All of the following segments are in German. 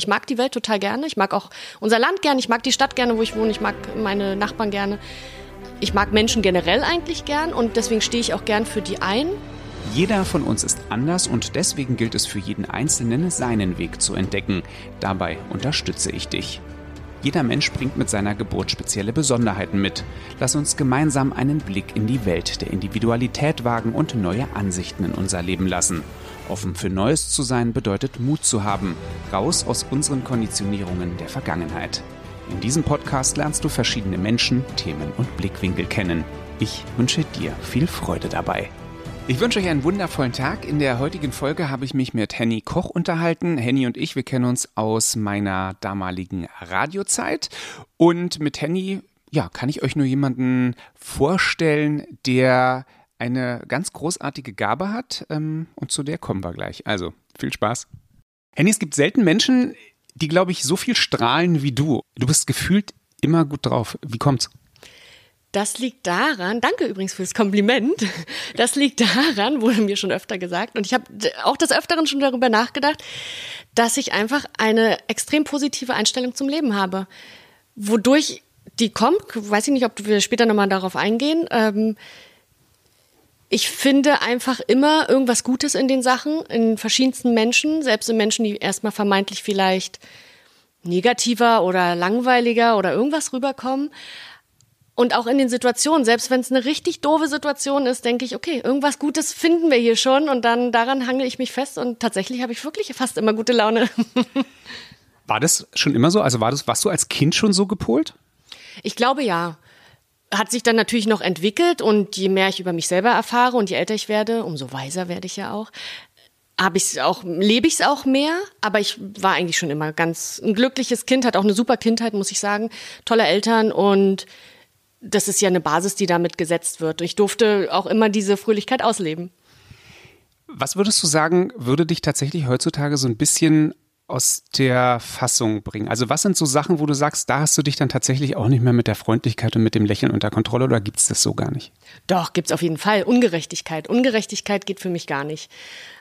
Ich mag die Welt total gerne. Ich mag auch unser Land gerne. Ich mag die Stadt gerne, wo ich wohne. Ich mag meine Nachbarn gerne. Ich mag Menschen generell eigentlich gern und deswegen stehe ich auch gern für die ein. Jeder von uns ist anders und deswegen gilt es für jeden Einzelnen, seinen Weg zu entdecken. Dabei unterstütze ich dich. Jeder Mensch bringt mit seiner Geburt spezielle Besonderheiten mit. Lass uns gemeinsam einen Blick in die Welt der Individualität wagen und neue Ansichten in unser Leben lassen. Offen für Neues zu sein bedeutet Mut zu haben, raus aus unseren Konditionierungen der Vergangenheit. In diesem Podcast lernst du verschiedene Menschen, Themen und Blickwinkel kennen. Ich wünsche dir viel Freude dabei. Ich wünsche euch einen wundervollen Tag. In der heutigen Folge habe ich mich mit Henny Koch unterhalten. Henny und ich, wir kennen uns aus meiner damaligen Radiozeit. Und mit Henny, ja, kann ich euch nur jemanden vorstellen, der eine ganz großartige Gabe hat. Ähm, und zu der kommen wir gleich. Also, viel Spaß. Henny, es gibt selten Menschen, die, glaube ich, so viel strahlen wie du. Du bist gefühlt immer gut drauf. Wie kommt's? Das liegt daran, danke übrigens fürs Kompliment, das liegt daran, wurde mir schon öfter gesagt, und ich habe auch des Öfteren schon darüber nachgedacht, dass ich einfach eine extrem positive Einstellung zum Leben habe. Wodurch die kommt, weiß ich nicht, ob wir später nochmal darauf eingehen. Ähm, ich finde einfach immer irgendwas Gutes in den Sachen, in verschiedensten Menschen, selbst in Menschen, die erstmal vermeintlich vielleicht negativer oder langweiliger oder irgendwas rüberkommen. Und auch in den Situationen, selbst wenn es eine richtig doofe Situation ist, denke ich, okay, irgendwas Gutes finden wir hier schon und dann daran hangel ich mich fest und tatsächlich habe ich wirklich fast immer gute Laune. War das schon immer so? Also war das, warst du als Kind schon so gepolt? Ich glaube ja. Hat sich dann natürlich noch entwickelt und je mehr ich über mich selber erfahre und je älter ich werde, umso weiser werde ich ja auch habe ich auch lebe ich es auch mehr, aber ich war eigentlich schon immer ganz ein glückliches Kind, hat auch eine super Kindheit, muss ich sagen, tolle Eltern und das ist ja eine Basis, die damit gesetzt wird. Ich durfte auch immer diese Fröhlichkeit ausleben. Was würdest du sagen, würde dich tatsächlich heutzutage so ein bisschen aus der Fassung bringen? Also was sind so Sachen, wo du sagst, da hast du dich dann tatsächlich auch nicht mehr mit der Freundlichkeit und mit dem Lächeln unter Kontrolle oder gibt es das so gar nicht? Doch, gibt es auf jeden Fall. Ungerechtigkeit. Ungerechtigkeit geht für mich gar nicht.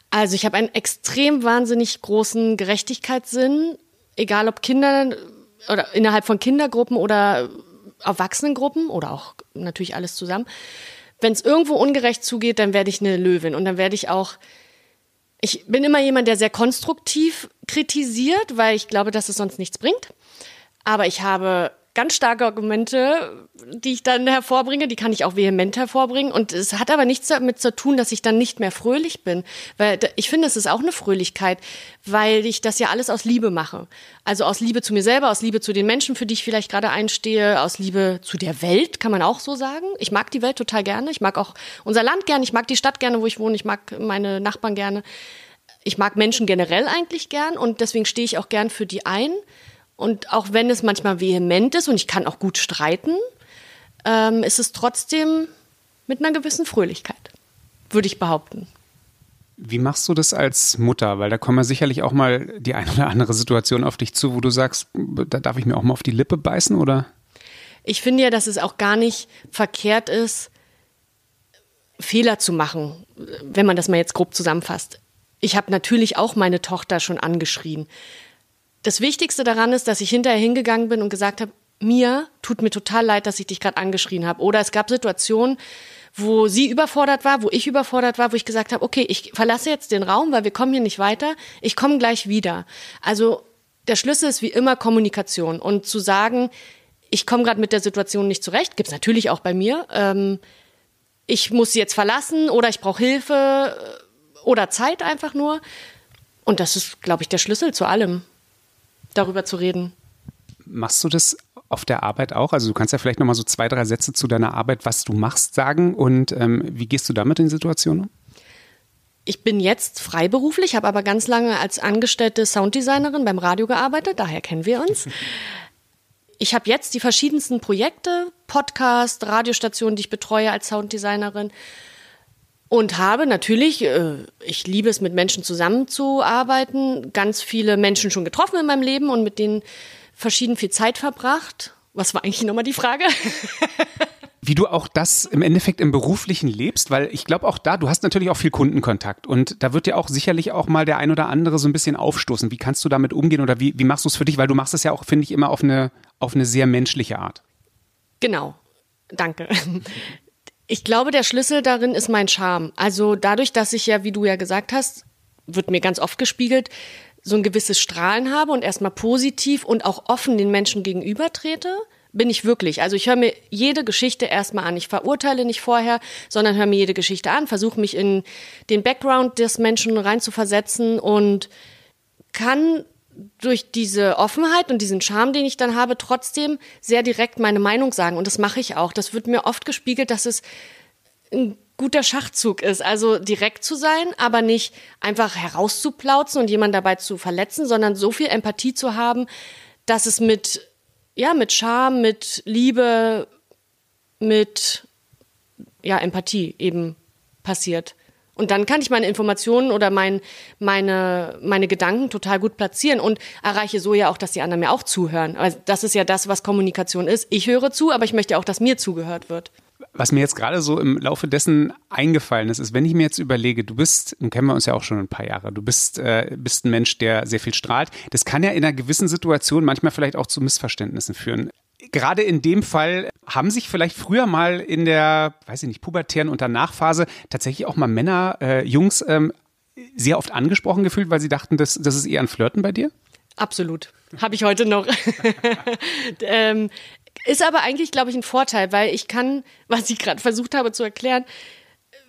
Also ich habe einen extrem wahnsinnig großen Gerechtigkeitssinn, egal ob Kinder oder innerhalb von Kindergruppen oder Erwachsenengruppen oder auch natürlich alles zusammen. Wenn es irgendwo ungerecht zugeht, dann werde ich eine Löwin und dann werde ich auch ich bin immer jemand, der sehr konstruktiv kritisiert, weil ich glaube, dass es sonst nichts bringt. Aber ich habe ganz starke Argumente, die ich dann hervorbringe, die kann ich auch vehement hervorbringen. Und es hat aber nichts damit zu tun, dass ich dann nicht mehr fröhlich bin. Weil ich finde, es ist auch eine Fröhlichkeit, weil ich das ja alles aus Liebe mache. Also aus Liebe zu mir selber, aus Liebe zu den Menschen, für die ich vielleicht gerade einstehe, aus Liebe zu der Welt, kann man auch so sagen. Ich mag die Welt total gerne. Ich mag auch unser Land gerne. Ich mag die Stadt gerne, wo ich wohne. Ich mag meine Nachbarn gerne. Ich mag Menschen generell eigentlich gern und deswegen stehe ich auch gern für die ein. Und auch wenn es manchmal vehement ist und ich kann auch gut streiten, ähm, ist es trotzdem mit einer gewissen Fröhlichkeit, würde ich behaupten. Wie machst du das als Mutter? Weil da kommen ja sicherlich auch mal die eine oder andere Situation auf dich zu, wo du sagst, da darf ich mir auch mal auf die Lippe beißen, oder? Ich finde ja, dass es auch gar nicht verkehrt ist, Fehler zu machen, wenn man das mal jetzt grob zusammenfasst. Ich habe natürlich auch meine Tochter schon angeschrien das Wichtigste daran ist, dass ich hinterher hingegangen bin und gesagt habe, mir tut mir total leid, dass ich dich gerade angeschrien habe. Oder es gab Situationen, wo sie überfordert war, wo ich überfordert war, wo ich gesagt habe, okay, ich verlasse jetzt den Raum, weil wir kommen hier nicht weiter. Ich komme gleich wieder. Also der Schlüssel ist wie immer Kommunikation und zu sagen, ich komme gerade mit der Situation nicht zurecht, gibt's natürlich auch bei mir. Ähm, ich muss sie jetzt verlassen oder ich brauche Hilfe oder Zeit einfach nur. Und das ist, glaube ich, der Schlüssel zu allem darüber zu reden. Machst du das auf der Arbeit auch? Also du kannst ja vielleicht noch mal so zwei, drei Sätze zu deiner Arbeit, was du machst, sagen und ähm, wie gehst du damit in Situationen um? Ich bin jetzt freiberuflich, habe aber ganz lange als angestellte Sounddesignerin beim Radio gearbeitet, daher kennen wir uns. Ich habe jetzt die verschiedensten Projekte, Podcast, Radiostationen, die ich betreue als Sounddesignerin und habe natürlich, äh, ich liebe es, mit Menschen zusammenzuarbeiten, ganz viele Menschen schon getroffen in meinem Leben und mit denen verschieden viel Zeit verbracht. Was war eigentlich nochmal die Frage? wie du auch das im Endeffekt im beruflichen lebst, weil ich glaube auch da, du hast natürlich auch viel Kundenkontakt und da wird dir auch sicherlich auch mal der ein oder andere so ein bisschen aufstoßen. Wie kannst du damit umgehen oder wie, wie machst du es für dich? Weil du machst es ja auch, finde ich, immer auf eine, auf eine sehr menschliche Art. Genau. Danke. Ich glaube, der Schlüssel darin ist mein Charme. Also dadurch, dass ich ja, wie du ja gesagt hast, wird mir ganz oft gespiegelt, so ein gewisses Strahlen habe und erstmal positiv und auch offen den Menschen gegenüber trete, bin ich wirklich. Also ich höre mir jede Geschichte erstmal an. Ich verurteile nicht vorher, sondern höre mir jede Geschichte an, versuche mich in den Background des Menschen reinzuversetzen und kann durch diese Offenheit und diesen Charme, den ich dann habe, trotzdem sehr direkt meine Meinung sagen. Und das mache ich auch. Das wird mir oft gespiegelt, dass es ein guter Schachzug ist. Also direkt zu sein, aber nicht einfach herauszuplauzen und jemanden dabei zu verletzen, sondern so viel Empathie zu haben, dass es mit ja, mit Charme, mit Liebe, mit ja, Empathie eben passiert. Und dann kann ich meine Informationen oder mein, meine, meine Gedanken total gut platzieren und erreiche so ja auch, dass die anderen mir auch zuhören. Also das ist ja das, was Kommunikation ist. Ich höre zu, aber ich möchte auch, dass mir zugehört wird was mir jetzt gerade so im Laufe dessen eingefallen ist, ist, wenn ich mir jetzt überlege, du bist, nun kennen wir uns ja auch schon ein paar Jahre, du bist, äh, bist ein Mensch, der sehr viel strahlt. Das kann ja in einer gewissen Situation manchmal vielleicht auch zu Missverständnissen führen. Gerade in dem Fall haben sich vielleicht früher mal in der, weiß ich nicht, pubertären und Nachphase tatsächlich auch mal Männer, äh, Jungs ähm, sehr oft angesprochen gefühlt, weil sie dachten, das, das ist eher ein Flirten bei dir? Absolut. Habe ich heute noch. ähm, ist aber eigentlich, glaube ich, ein Vorteil, weil ich kann, was ich gerade versucht habe zu erklären,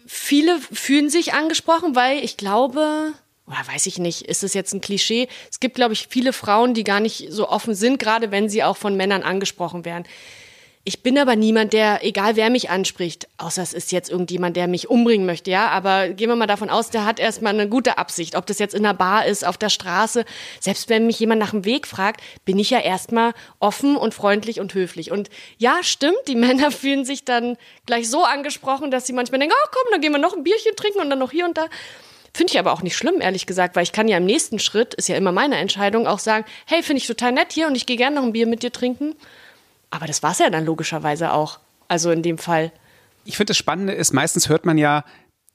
viele fühlen sich angesprochen, weil ich glaube, oder weiß ich nicht, ist es jetzt ein Klischee? Es gibt, glaube ich, viele Frauen, die gar nicht so offen sind, gerade wenn sie auch von Männern angesprochen werden. Ich bin aber niemand, der, egal wer mich anspricht, außer es ist jetzt irgendjemand, der mich umbringen möchte, ja, aber gehen wir mal davon aus, der hat erstmal eine gute Absicht, ob das jetzt in der Bar ist, auf der Straße. Selbst wenn mich jemand nach dem Weg fragt, bin ich ja erstmal offen und freundlich und höflich. Und ja, stimmt, die Männer fühlen sich dann gleich so angesprochen, dass sie manchmal denken, oh komm, dann gehen wir noch ein Bierchen trinken und dann noch hier und da. Finde ich aber auch nicht schlimm, ehrlich gesagt, weil ich kann ja im nächsten Schritt, ist ja immer meine Entscheidung, auch sagen, hey, finde ich total nett hier und ich gehe gerne noch ein Bier mit dir trinken. Aber das war es ja dann logischerweise auch. Also in dem Fall. Ich finde das Spannende ist, meistens hört man ja,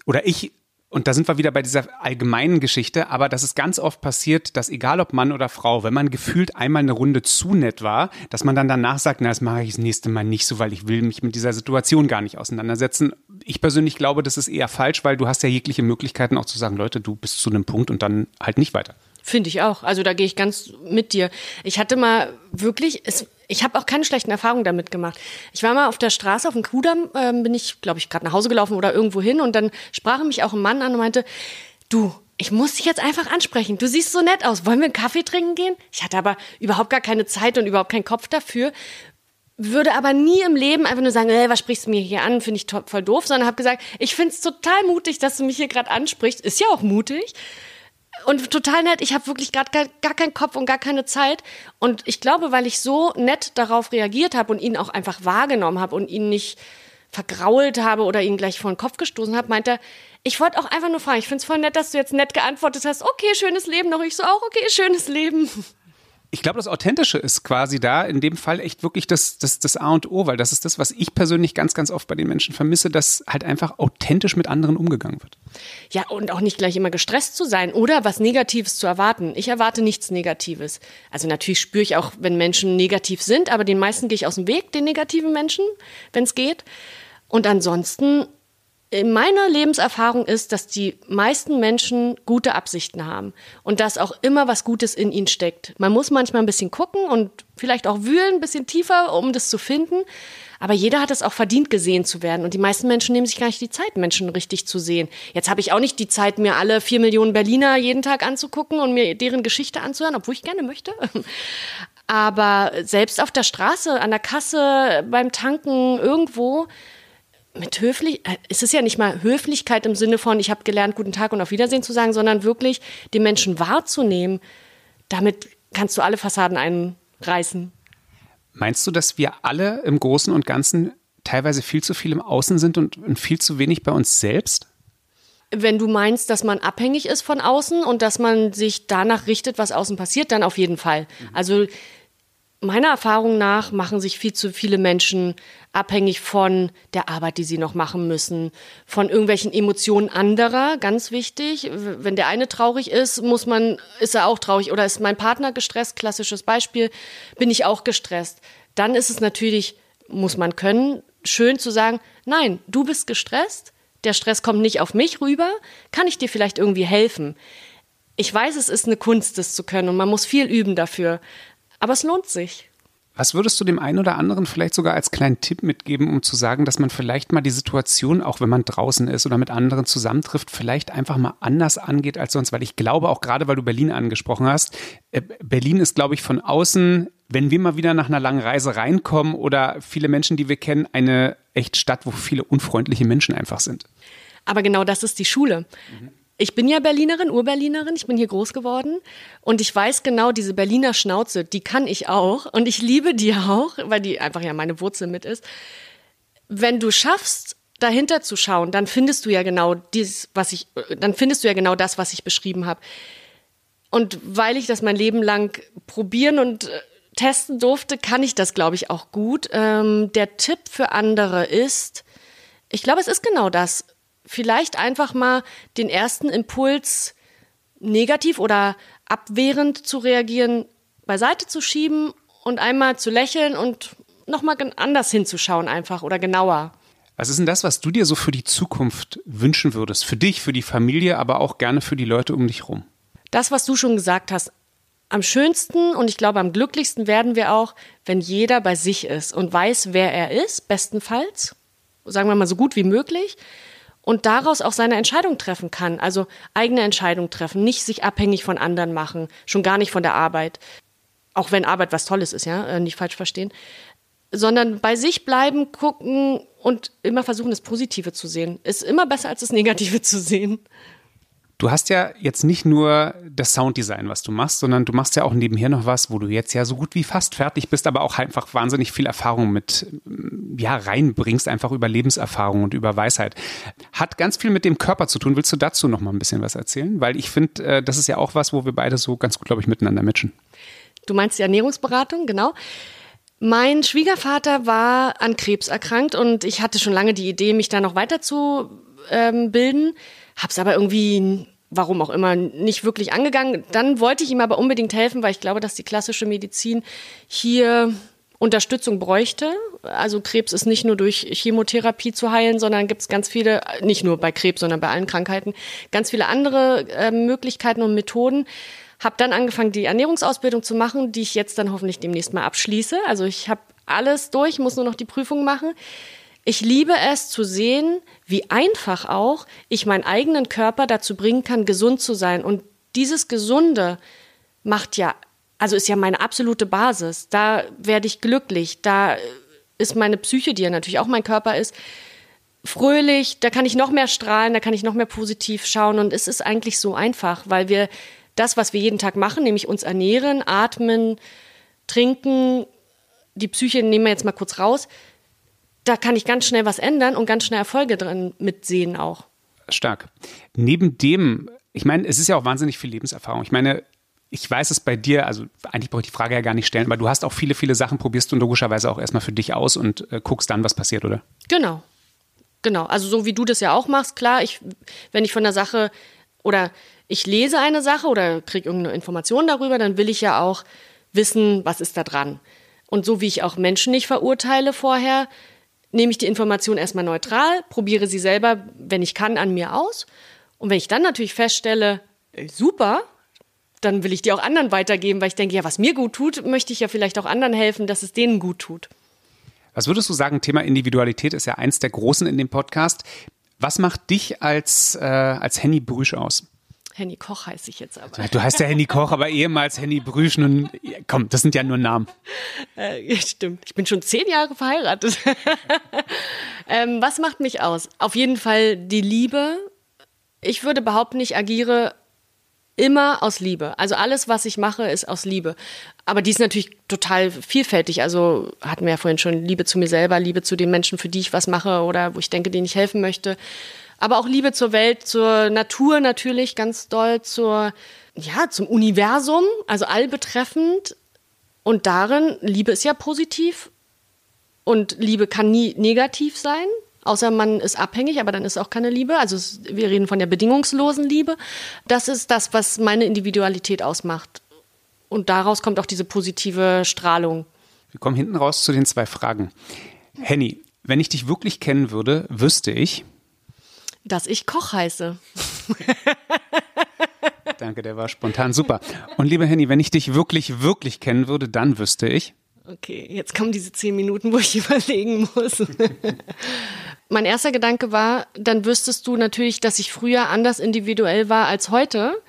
oder ich, und da sind wir wieder bei dieser allgemeinen Geschichte, aber dass es ganz oft passiert, dass egal ob Mann oder Frau, wenn man gefühlt einmal eine Runde zu nett war, dass man dann danach sagt, na, das mache ich das nächste Mal nicht so, weil ich will mich mit dieser Situation gar nicht auseinandersetzen. Ich persönlich glaube, das ist eher falsch, weil du hast ja jegliche Möglichkeiten auch zu sagen, Leute, du bist zu einem Punkt und dann halt nicht weiter. Finde ich auch. Also da gehe ich ganz mit dir. Ich hatte mal wirklich, es, ich habe auch keine schlechten Erfahrungen damit gemacht. Ich war mal auf der Straße auf dem Kudamm, ähm, bin ich, glaube ich, gerade nach Hause gelaufen oder irgendwo hin und dann sprach mich auch ein Mann an und meinte, du, ich muss dich jetzt einfach ansprechen. Du siehst so nett aus. Wollen wir einen Kaffee trinken gehen? Ich hatte aber überhaupt gar keine Zeit und überhaupt keinen Kopf dafür. Würde aber nie im Leben einfach nur sagen, äh, was sprichst du mir hier an? Finde ich voll doof, sondern habe gesagt, ich finde es total mutig, dass du mich hier gerade ansprichst. Ist ja auch mutig und total nett. Ich habe wirklich gerade gar, gar keinen Kopf und gar keine Zeit. Und ich glaube, weil ich so nett darauf reagiert habe und ihn auch einfach wahrgenommen habe und ihn nicht vergrault habe oder ihn gleich vor den Kopf gestoßen habe, meinte er, ich wollte auch einfach nur fragen, ich finde es voll nett, dass du jetzt nett geantwortet hast, okay, schönes Leben noch. Ich so auch, okay, schönes Leben. Ich glaube, das Authentische ist quasi da in dem Fall echt wirklich das, das, das A und O, weil das ist das, was ich persönlich ganz, ganz oft bei den Menschen vermisse, dass halt einfach authentisch mit anderen umgegangen wird. Ja, und auch nicht gleich immer gestresst zu sein oder was Negatives zu erwarten. Ich erwarte nichts Negatives. Also natürlich spüre ich auch, wenn Menschen negativ sind, aber den meisten gehe ich aus dem Weg, den negativen Menschen, wenn es geht. Und ansonsten meine Lebenserfahrung ist, dass die meisten Menschen gute Absichten haben und dass auch immer was Gutes in ihnen steckt. Man muss manchmal ein bisschen gucken und vielleicht auch wühlen, ein bisschen tiefer, um das zu finden. Aber jeder hat es auch verdient, gesehen zu werden. Und die meisten Menschen nehmen sich gar nicht die Zeit, Menschen richtig zu sehen. Jetzt habe ich auch nicht die Zeit, mir alle vier Millionen Berliner jeden Tag anzugucken und mir deren Geschichte anzuhören, obwohl ich gerne möchte. Aber selbst auf der Straße, an der Kasse, beim Tanken, irgendwo, mit höflich, äh, es ist ja nicht mal Höflichkeit im Sinne von, ich habe gelernt, guten Tag und auf Wiedersehen zu sagen, sondern wirklich den Menschen wahrzunehmen. Damit kannst du alle Fassaden einreißen. Meinst du, dass wir alle im Großen und Ganzen teilweise viel zu viel im Außen sind und, und viel zu wenig bei uns selbst? Wenn du meinst, dass man abhängig ist von außen und dass man sich danach richtet, was außen passiert, dann auf jeden Fall. Also meiner Erfahrung nach machen sich viel zu viele Menschen abhängig von der Arbeit, die sie noch machen müssen, von irgendwelchen Emotionen anderer, ganz wichtig. Wenn der eine traurig ist, muss man, ist er auch traurig. Oder ist mein Partner gestresst? Klassisches Beispiel. Bin ich auch gestresst? Dann ist es natürlich, muss man können, schön zu sagen, nein, du bist gestresst. Der Stress kommt nicht auf mich rüber. Kann ich dir vielleicht irgendwie helfen? Ich weiß, es ist eine Kunst, das zu können und man muss viel üben dafür. Aber es lohnt sich. Was würdest du dem einen oder anderen vielleicht sogar als kleinen Tipp mitgeben, um zu sagen, dass man vielleicht mal die Situation, auch wenn man draußen ist oder mit anderen zusammentrifft, vielleicht einfach mal anders angeht als sonst? Weil ich glaube, auch gerade weil du Berlin angesprochen hast, äh, Berlin ist, glaube ich, von außen, wenn wir mal wieder nach einer langen Reise reinkommen oder viele Menschen, die wir kennen, eine echt Stadt, wo viele unfreundliche Menschen einfach sind. Aber genau das ist die Schule. Mhm ich bin ja Berlinerin, Urberlinerin, ich bin hier groß geworden und ich weiß genau, diese Berliner Schnauze, die kann ich auch und ich liebe die auch, weil die einfach ja meine Wurzel mit ist. Wenn du schaffst, dahinter zu schauen, dann findest du ja genau dies, was ich, dann findest du ja genau das, was ich beschrieben habe. Und weil ich das mein Leben lang probieren und äh, testen durfte, kann ich das, glaube ich, auch gut. Ähm, der Tipp für andere ist, ich glaube, es ist genau das vielleicht einfach mal den ersten Impuls negativ oder abwehrend zu reagieren, beiseite zu schieben und einmal zu lächeln und nochmal anders hinzuschauen einfach oder genauer. Was ist denn das, was du dir so für die Zukunft wünschen würdest? Für dich, für die Familie, aber auch gerne für die Leute um dich herum? Das, was du schon gesagt hast. Am schönsten und ich glaube am glücklichsten werden wir auch, wenn jeder bei sich ist und weiß, wer er ist, bestenfalls. Sagen wir mal so gut wie möglich und daraus auch seine Entscheidung treffen kann. Also eigene Entscheidung treffen, nicht sich abhängig von anderen machen, schon gar nicht von der Arbeit. Auch wenn Arbeit was Tolles ist, ja, äh, nicht falsch verstehen. Sondern bei sich bleiben, gucken und immer versuchen, das Positive zu sehen. Ist immer besser, als das Negative zu sehen. Du hast ja jetzt nicht nur das Sounddesign, was du machst, sondern du machst ja auch nebenher noch was, wo du jetzt ja so gut wie fast fertig bist, aber auch einfach wahnsinnig viel Erfahrung mit, mm, ja, reinbringst, einfach über Lebenserfahrung und über Weisheit. Hat ganz viel mit dem Körper zu tun. Willst du dazu noch mal ein bisschen was erzählen? Weil ich finde, äh, das ist ja auch was, wo wir beide so ganz gut, glaube ich, miteinander matchen. Du meinst die Ernährungsberatung, genau. Mein Schwiegervater war an Krebs erkrankt und ich hatte schon lange die Idee, mich da noch weiter zu ähm, bilden hab's aber irgendwie warum auch immer, nicht wirklich angegangen. Dann wollte ich ihm aber unbedingt helfen, weil ich glaube, dass die klassische Medizin hier Unterstützung bräuchte. Also Krebs ist nicht nur durch Chemotherapie zu heilen, sondern gibt es ganz viele, nicht nur bei Krebs, sondern bei allen Krankheiten, ganz viele andere äh, Möglichkeiten und Methoden. Habe dann angefangen, die Ernährungsausbildung zu machen, die ich jetzt dann hoffentlich demnächst mal abschließe. Also ich habe alles durch, muss nur noch die Prüfung machen. Ich liebe es zu sehen, wie einfach auch ich meinen eigenen Körper dazu bringen kann, gesund zu sein. Und dieses Gesunde macht ja, also ist ja meine absolute Basis. Da werde ich glücklich. Da ist meine Psyche, die ja natürlich auch mein Körper ist, fröhlich. Da kann ich noch mehr strahlen, da kann ich noch mehr positiv schauen. Und es ist eigentlich so einfach, weil wir das, was wir jeden Tag machen, nämlich uns ernähren, atmen, trinken, die Psyche nehmen wir jetzt mal kurz raus, da kann ich ganz schnell was ändern und ganz schnell Erfolge drin mitsehen auch. Stark. Neben dem, ich meine, es ist ja auch wahnsinnig viel Lebenserfahrung. Ich meine, ich weiß es bei dir, also eigentlich brauche ich die Frage ja gar nicht stellen, aber du hast auch viele, viele Sachen, probierst du logischerweise auch erstmal für dich aus und äh, guckst dann, was passiert, oder? Genau. Genau. Also so wie du das ja auch machst, klar, ich, wenn ich von der Sache oder ich lese eine Sache oder kriege irgendeine Information darüber, dann will ich ja auch wissen, was ist da dran. Und so wie ich auch Menschen nicht verurteile vorher, nehme ich die Information erstmal neutral, probiere sie selber, wenn ich kann, an mir aus. Und wenn ich dann natürlich feststelle, super, dann will ich die auch anderen weitergeben, weil ich denke, ja, was mir gut tut, möchte ich ja vielleicht auch anderen helfen, dass es denen gut tut. Was würdest du sagen? Thema Individualität ist ja eins der großen in dem Podcast. Was macht dich als, äh, als Henny Brüsch aus? Henny Koch heiße ich jetzt aber. Du heißt ja Henny Koch, aber ehemals Henny Brüsch. Nun, komm, das sind ja nur Namen. Äh, stimmt. Ich bin schon zehn Jahre verheiratet. ähm, was macht mich aus? Auf jeden Fall die Liebe. Ich würde behaupten, ich agiere immer aus Liebe. Also alles, was ich mache, ist aus Liebe. Aber die ist natürlich total vielfältig. Also hatten wir ja vorhin schon Liebe zu mir selber, Liebe zu den Menschen, für die ich was mache oder wo ich denke, denen ich helfen möchte aber auch Liebe zur Welt, zur Natur natürlich ganz doll, zur, ja, zum Universum, also allbetreffend. Und darin, Liebe ist ja positiv und Liebe kann nie negativ sein, außer man ist abhängig, aber dann ist auch keine Liebe. Also wir reden von der bedingungslosen Liebe. Das ist das, was meine Individualität ausmacht. Und daraus kommt auch diese positive Strahlung. Wir kommen hinten raus zu den zwei Fragen. Henny, wenn ich dich wirklich kennen würde, wüsste ich, dass ich Koch heiße. Danke, der war spontan super. Und liebe Henny, wenn ich dich wirklich, wirklich kennen würde, dann wüsste ich. Okay, jetzt kommen diese zehn Minuten, wo ich überlegen muss. mein erster Gedanke war, dann wüsstest du natürlich, dass ich früher anders individuell war als heute,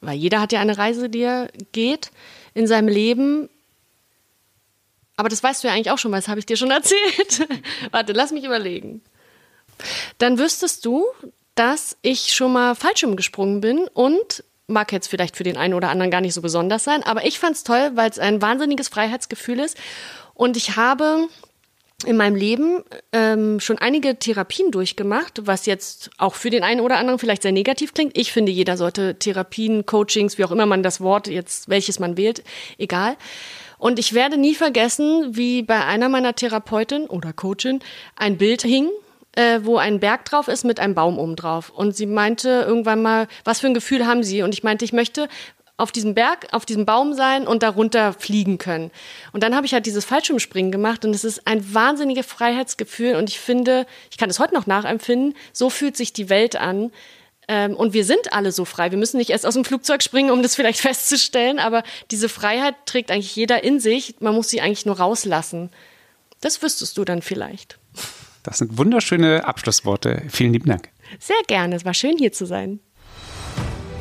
weil jeder hat ja eine Reise, die er geht in seinem Leben. Aber das weißt du ja eigentlich auch schon, weil das habe ich dir schon erzählt. Warte, lass mich überlegen. Dann wüsstest du, dass ich schon mal Fallschirm gesprungen bin und mag jetzt vielleicht für den einen oder anderen gar nicht so besonders sein, aber ich fand es toll, weil es ein wahnsinniges Freiheitsgefühl ist. Und ich habe in meinem Leben ähm, schon einige Therapien durchgemacht, was jetzt auch für den einen oder anderen vielleicht sehr negativ klingt. Ich finde, jeder sollte Therapien, Coachings, wie auch immer man das Wort jetzt, welches man wählt, egal. Und ich werde nie vergessen, wie bei einer meiner Therapeuten oder Coachin ein Bild hing, äh, wo ein Berg drauf ist mit einem Baum oben drauf. Und sie meinte irgendwann mal, was für ein Gefühl haben Sie? Und ich meinte, ich möchte auf diesem Berg, auf diesem Baum sein und darunter fliegen können. Und dann habe ich halt dieses Fallschirmspringen gemacht und es ist ein wahnsinniges Freiheitsgefühl und ich finde, ich kann es heute noch nachempfinden, so fühlt sich die Welt an. Ähm, und wir sind alle so frei. Wir müssen nicht erst aus dem Flugzeug springen, um das vielleicht festzustellen, aber diese Freiheit trägt eigentlich jeder in sich. Man muss sie eigentlich nur rauslassen. Das wüsstest du dann vielleicht. Das sind wunderschöne Abschlussworte. Vielen lieben Dank. Sehr gerne. Es war schön hier zu sein.